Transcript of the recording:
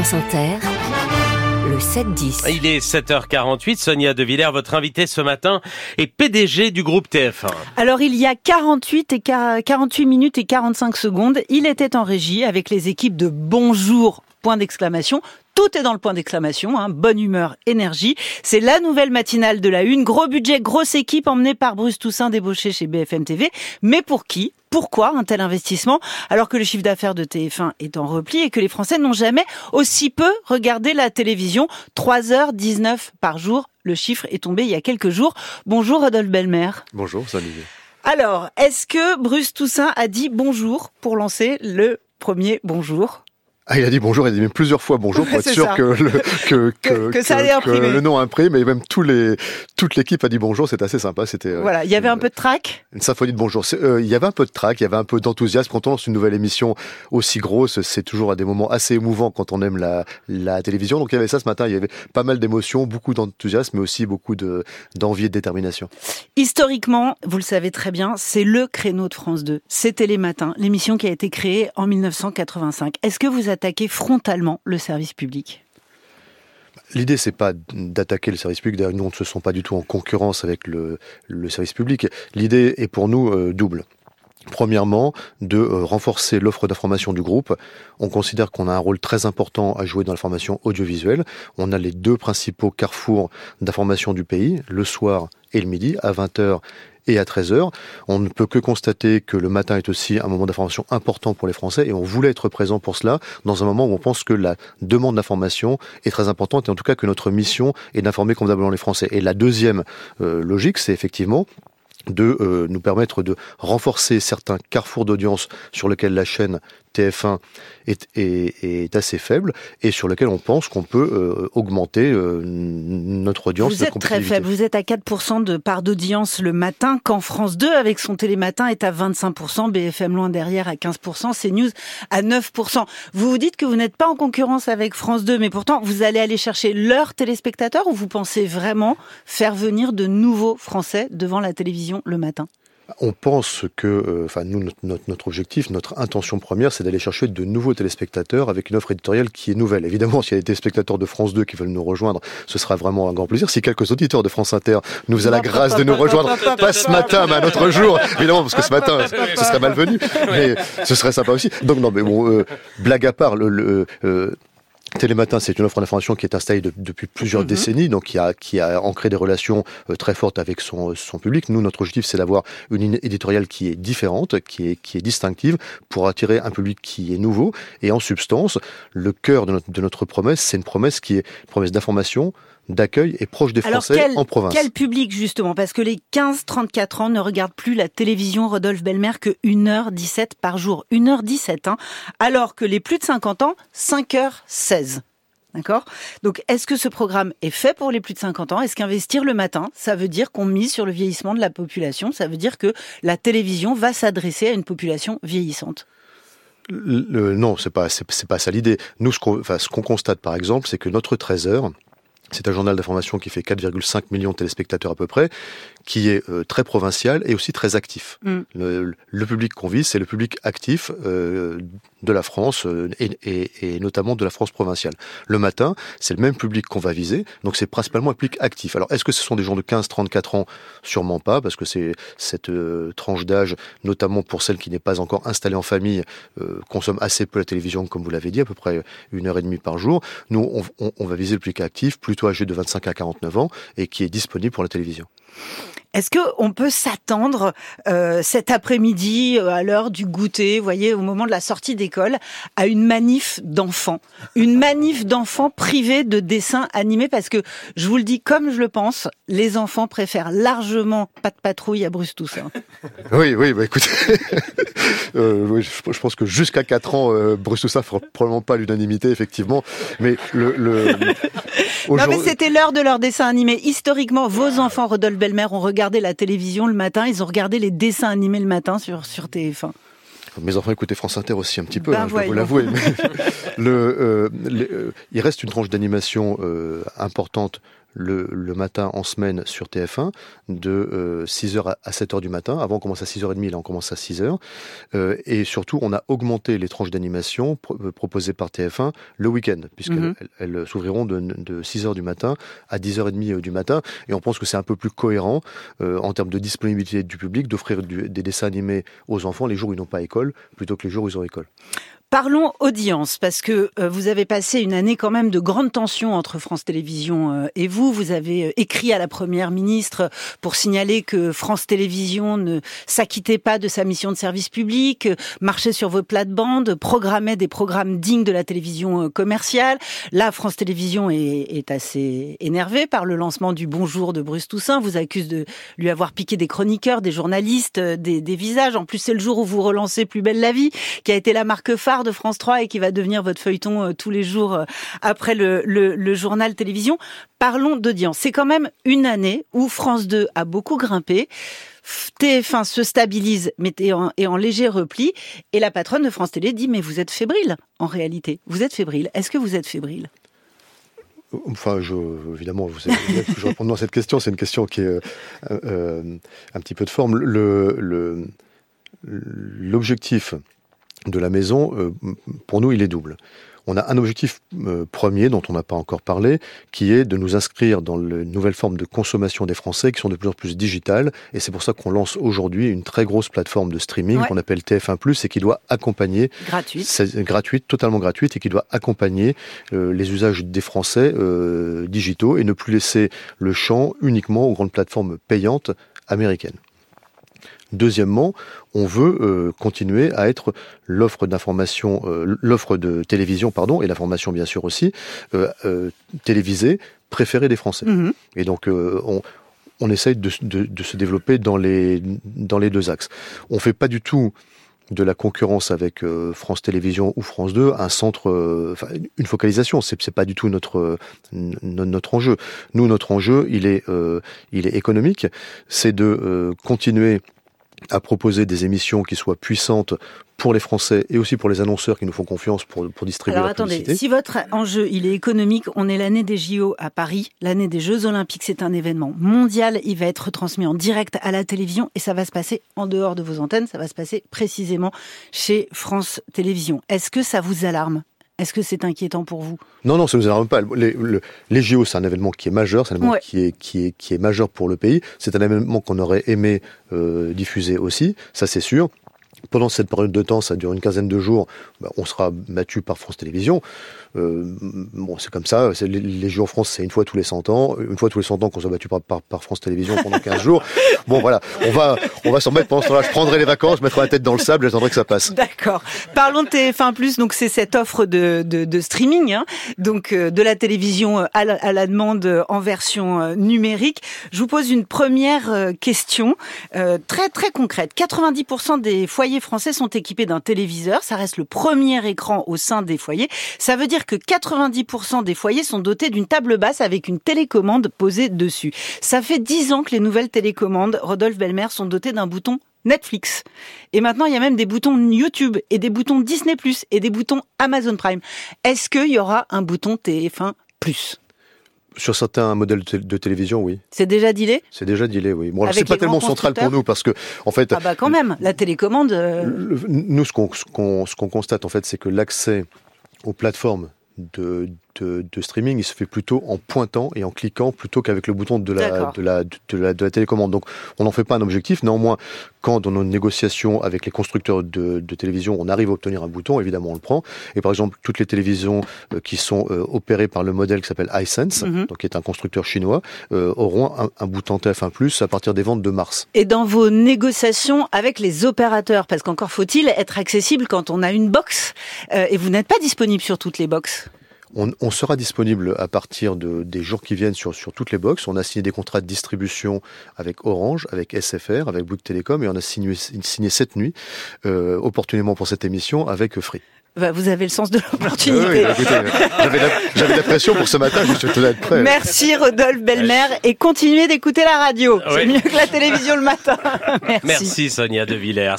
France Inter, le 7-10. Il est 7h48. Sonia De Villers, votre invitée ce matin, est PDG du groupe TF1. Alors, il y a 48, et 48 minutes et 45 secondes, il était en régie avec les équipes de Bonjour, point d'exclamation. Tout est dans le point d'exclamation, hein. bonne humeur, énergie. C'est la nouvelle matinale de la Une. Gros budget, grosse équipe emmenée par Bruce Toussaint débauché chez BFM TV. Mais pour qui? Pourquoi un tel investissement alors que le chiffre d'affaires de TF1 est en repli et que les Français n'ont jamais aussi peu regardé la télévision 3h19 par jour. Le chiffre est tombé il y a quelques jours. Bonjour Rodolphe Belmer. Bonjour Olivier. Alors, est-ce que Bruce Toussaint a dit bonjour pour lancer le premier bonjour? Ah, il a dit bonjour, il a dit même plusieurs fois bonjour pour être sûr que le, que, que, que, ça allait que le nom imprime. Et même tous les, toute l'équipe a dit bonjour, c'était assez sympa. C'était euh, voilà, il y avait un peu de trac. Une symphonie de bonjour. Euh, il y avait un peu de trac, il y avait un peu d'enthousiasme quand on lance une nouvelle émission aussi grosse. C'est toujours à des moments assez émouvants quand on aime la, la télévision. Donc il y avait ça ce matin. Il y avait pas mal d'émotions, beaucoup d'enthousiasme, mais aussi beaucoup de d'envie et de détermination. Historiquement, vous le savez très bien, c'est le créneau de France 2. C'était les matins, l'émission qui a été créée en 1985. Est-ce que vous attaquer frontalement le service public L'idée, c'est pas d'attaquer le service public. D'ailleurs, nous, on ne se sent pas du tout en concurrence avec le, service public. L'idée est pour nous euh, double. Premièrement, de euh, renforcer l'offre d'information du groupe. On considère qu'on a un rôle très important à jouer dans l'information audiovisuelle. On a les deux principaux carrefours d'information du pays, le soir et le midi, à 20h et à 13h. On ne peut que constater que le matin est aussi un moment d'information important pour les Français et on voulait être présent pour cela dans un moment où on pense que la demande d'information est très importante et en tout cas que notre mission est d'informer convenablement les Français. Et la deuxième euh, logique, c'est effectivement de euh, nous permettre de renforcer certains carrefours d'audience sur lesquels la chaîne TF1 est, est, assez faible et sur lequel on pense qu'on peut euh, augmenter euh, notre audience. Vous êtes très faible, vous êtes à 4% de part d'audience le matin, quand France 2 avec son télématin est à 25%, BFM loin derrière à 15%, CNews à 9%. Vous vous dites que vous n'êtes pas en concurrence avec France 2, mais pourtant vous allez aller chercher leurs téléspectateurs ou vous pensez vraiment faire venir de nouveaux Français devant la télévision le matin? On pense que, euh, enfin nous, notre, notre, objectif, notre intention première, c'est d'aller chercher de nouveaux téléspectateurs avec une offre éditoriale qui est nouvelle. Évidemment, s'il y a des téléspectateurs de France 2 qui veulent nous rejoindre, ce sera vraiment un grand plaisir. Si quelques auditeurs de France Inter nous a la grâce de nous rejoindre, pas ce matin, mais un autre jour, évidemment, parce que ce matin, ce serait malvenu, mais ce serait sympa aussi. Donc non, mais bon, euh, blague à part, le, le euh, Télématin, c'est une offre d'information qui est installée depuis plusieurs mhm. décennies, donc qui a, qui a ancré des relations euh, très fortes avec son, son public. Nous, notre objectif, c'est d'avoir une ligne éditoriale qui est différente, qui est, qui est distinctive, pour attirer un public qui est nouveau. Et en substance, le cœur de notre, de notre promesse, c'est une promesse qui est une promesse d'information, d'accueil et proche des Français en province. Quel public justement? Parce que les 15-34 ans ne regardent plus la télévision Rodolphe Belmer que 1h17 par jour. 1h17, hein, alors que les plus de 50 ans, 5h16. D'accord? Donc, est-ce que ce programme est fait pour les plus de 50 ans? Est-ce qu'investir le matin, ça veut dire qu'on mise sur le vieillissement de la population? Ça veut dire que la télévision va s'adresser à une population vieillissante? Le, Non, c'est pas c'est pas ça l'idée. Nous, ce qu'on enfin, qu'on constate par exemple, c'est que notre 13 heures, c'est un journal d'information qui fait 4,5 millions de téléspectateurs à peu près, qui est euh, très provincial et aussi très actif. Mm. Le, public qu'on vise, c'est le public actif euh, de la France euh, et, notamment de la France provinciale. Le matin, c'est le même public qu'on va viser, donc c'est principalement un public actif. Alors, est-ce que ce sont des gens de 15-34 ans? Sûrement pas, parce que c'est cette tranche d'âge, notamment pour celle qui n'est pas encore installée en famille, consomme assez peu la télévision, comme vous l'avez dit, à peu près une heure et demie par jour. Nous, on, on va viser le public actif, plutôt âgé de 25 à 49 ans, et qui est disponible pour la télévision. Est-ce qu'on peut s'attendre euh, cet après-midi, euh, à l'heure du goûter, vous voyez, au moment de la sortie d'école, à une manif d'enfants? Une manif d'enfants privés de dessins animés? Parce que, je vous le dis comme je le pense, les enfants préfèrent largement Pas de patrouille à Bruce Toussaint. Oui, oui, bah écoutez, euh, je, pense que jusqu'à 4 ans, euh, Bruce Toussaint fera probablement pas l'unanimité, effectivement. Mais le... le non mais c'était l'heure de leur dessin animé. Historiquement, vos enfants, Rodolphe Belmer, ont regardé la télévision le matin, ils ont regardé les dessins animés le matin sur, sur TF1. Mes enfants écoutaient France Inter aussi un petit peu, ben hein, je dois vous l'avouer. le, euh, euh, il reste une tranche d'animation euh, importante le, le matin en semaine sur TF1 de 6h à 7h du matin. Avant, on commence à 6h30, là, on commence à 6h. et surtout, on a augmenté les tranches d'animation proposées par TF1 le week-end, puisqu'elles mhm. s'ouvriront de, de 6h du matin à 10h30 du matin. Et on pense que c'est un peu plus cohérent en termes de disponibilité du public d'offrir des dessins animés aux enfants les jours où ils n'ont pas école, plutôt que les jours où ils ont école. Parlons audience, parce que euh, vous avez passé une année quand même de grande tension entre France Télévisions euh, et vous. Vous avez euh, écrit à la Première ministre pour signaler que France Télévisions ne s'acquittait pas de sa mission de service public, marchait sur vos plates-bandes, programmait des programmes dignes de la télévision commerciale. Là, France Télévisions est, est assez énervé par le lancement du Bonjour de Bruce Toussaint. Vous accuse de lui avoir piqué des chroniqueurs, des journalistes, des, des visages. En plus, c'est le jour où vous relancez Plus belle la vie, qui a été la marque phare de France 3 et qui va devenir votre feuilleton euh, tous les jours euh, après le, le, journal télévision. Parlons d'audience. C'est quand même une année où France 2 a beaucoup grimpé. TF1 se stabilise mais est en, léger repli et la patronne de France Télé dit mais vous êtes fébrile en réalité. Vous êtes fébrile. Est-ce que vous êtes fébrile? Enfin, évidemment, vous savez je réponds à cette question. C'est une question qui est euh, un petit peu de forme. Le, l'objectif de la maison, euh, pour nous, il est double. On a un objectif euh, premier dont on n'a pas encore parlé, qui est de nous inscrire dans les nouvelles formes de consommation des Français qui sont de plus en plus digitales. Et c'est pour ça qu'on lance aujourd'hui une très grosse plateforme de streaming qu'on appelle TF1+, et qui doit accompagner... Gratuite. Gratuite, totalement gratuite, et qui doit accompagner euh, les usages des Français digitaux et ne plus laisser le champ uniquement aux grandes plateformes payantes américaines. Deuxièmement, on veut euh, continuer à être l'offre d'information, euh, l'offre de télévision, pardon, et l'information bien sûr aussi, euh, télévisée préférée des Français. Mhm. Et donc on, on essaye de, de, se développer dans les, dans les deux axes. On fait pas du tout de la concurrence avec France Télévisions ou France 2 un centre, une focalisation. C'est, c'est pas du tout notre, notre enjeu. Nous, notre enjeu, il est, il est économique. C'est de continuer à proposer des émissions qui soient puissantes pour les Français et aussi pour les annonceurs qui nous font confiance pour, pour distribuer Alors la attendez, si votre enjeu il est économique, on est l'année des JO à Paris, l'année des Jeux Olympiques, c'est un événement mondial, il va être transmis en direct à la télévision et ça va se passer en dehors de vos antennes, ça va se passer précisément chez France Télévisions. Est-ce que ça vous alarme? Est-ce que c'est inquiétant pour vous? Non, non, ça ne nous alarme pas. Les, les JO, c'est un événement qui est majeur, c'est un événement qui, est, qui, est, qui est majeur pour le pays. C'est un événement qu'on aurait aimé euh, diffuser aussi, ça c'est sûr. Pendant cette période de temps, ça dure une quinzaine de jours, bah, on sera battu par France Télévisions. Euh, bon, c'est comme ça. Les, les Jeux en France, c'est une fois tous les 100 ans. Une fois tous les 100 ans qu'on soit battu par, par, France Télévisions pendant 15 jours. Bon, voilà. On va, on va s'en mettre pendant ce temps-là. Je prendrai les vacances, je mettrai la tête dans le sable, j'attendrai que ça passe. D'accord. Parlons de TF1+. Donc, c'est cette offre de, de, streaming, hein, donc euh, de la télévision euh, à la, demande en version numérique. Je vous pose une première question très très concrète. 90% des foyers français sont équipés d'un téléviseur. Ça reste le premier écran au sein des foyers. Ça veut dire que 90% des foyers sont dotés d'une table basse avec une télécommande posée dessus. Ça fait 10 ans que les nouvelles télécommandes, Rodolphe Belmer, sont dotées d'un bouton Netflix. Et maintenant, il y a même des boutons YouTube et des boutons Disney et des boutons Amazon Prime. Est-ce qu'il y aura un bouton TF1 Plus? Sur certains modèles de télévision, oui. C'est déjà dealé C'est déjà dealé, oui. Bon, c'est pas tellement central pour nous parce que, en fait. Ah bah quand même, la télécommande. Euh, nous, ce qu'on ce qu'on constate en fait, c'est que l'accès aux plateformes de, de, de, streaming, il se fait plutôt en pointant et en cliquant plutôt qu'avec le bouton de la, de, la, de, la, de la télécommande. Donc on n'en fait pas un objectif. Néanmoins, quand dans nos négociations avec les constructeurs de, de, télévision, on arrive à obtenir un bouton, évidemment on le prend. Et par exemple, toutes les télévisions euh, qui sont euh, opérées par le modèle qui s'appelle iSense, mhm. donc qui est un constructeur chinois, euh, auront un, un, bouton TF1+, à partir des ventes de mars. Et dans vos négociations avec les opérateurs, parce qu'encore faut-il être accessible quand on a une box, et vous n'êtes pas disponible sur toutes les boxes on, sera disponible à partir de, des jours qui viennent sur, sur toutes les boxes. On a signé des contrats de distribution avec Orange, avec SFR, avec Bouygues Télécom et on a signé, signé cette nuit, euh, opportunément pour cette émission, avec Free. Bah, vous avez le sens de l'opportunité. J'avais la, pression pour ce matin, je suis tout à prêt. Merci Rodolphe Belmer et continuez d'écouter la radio. C'est mieux que la télévision le matin. Merci. Merci Sonia De Villers.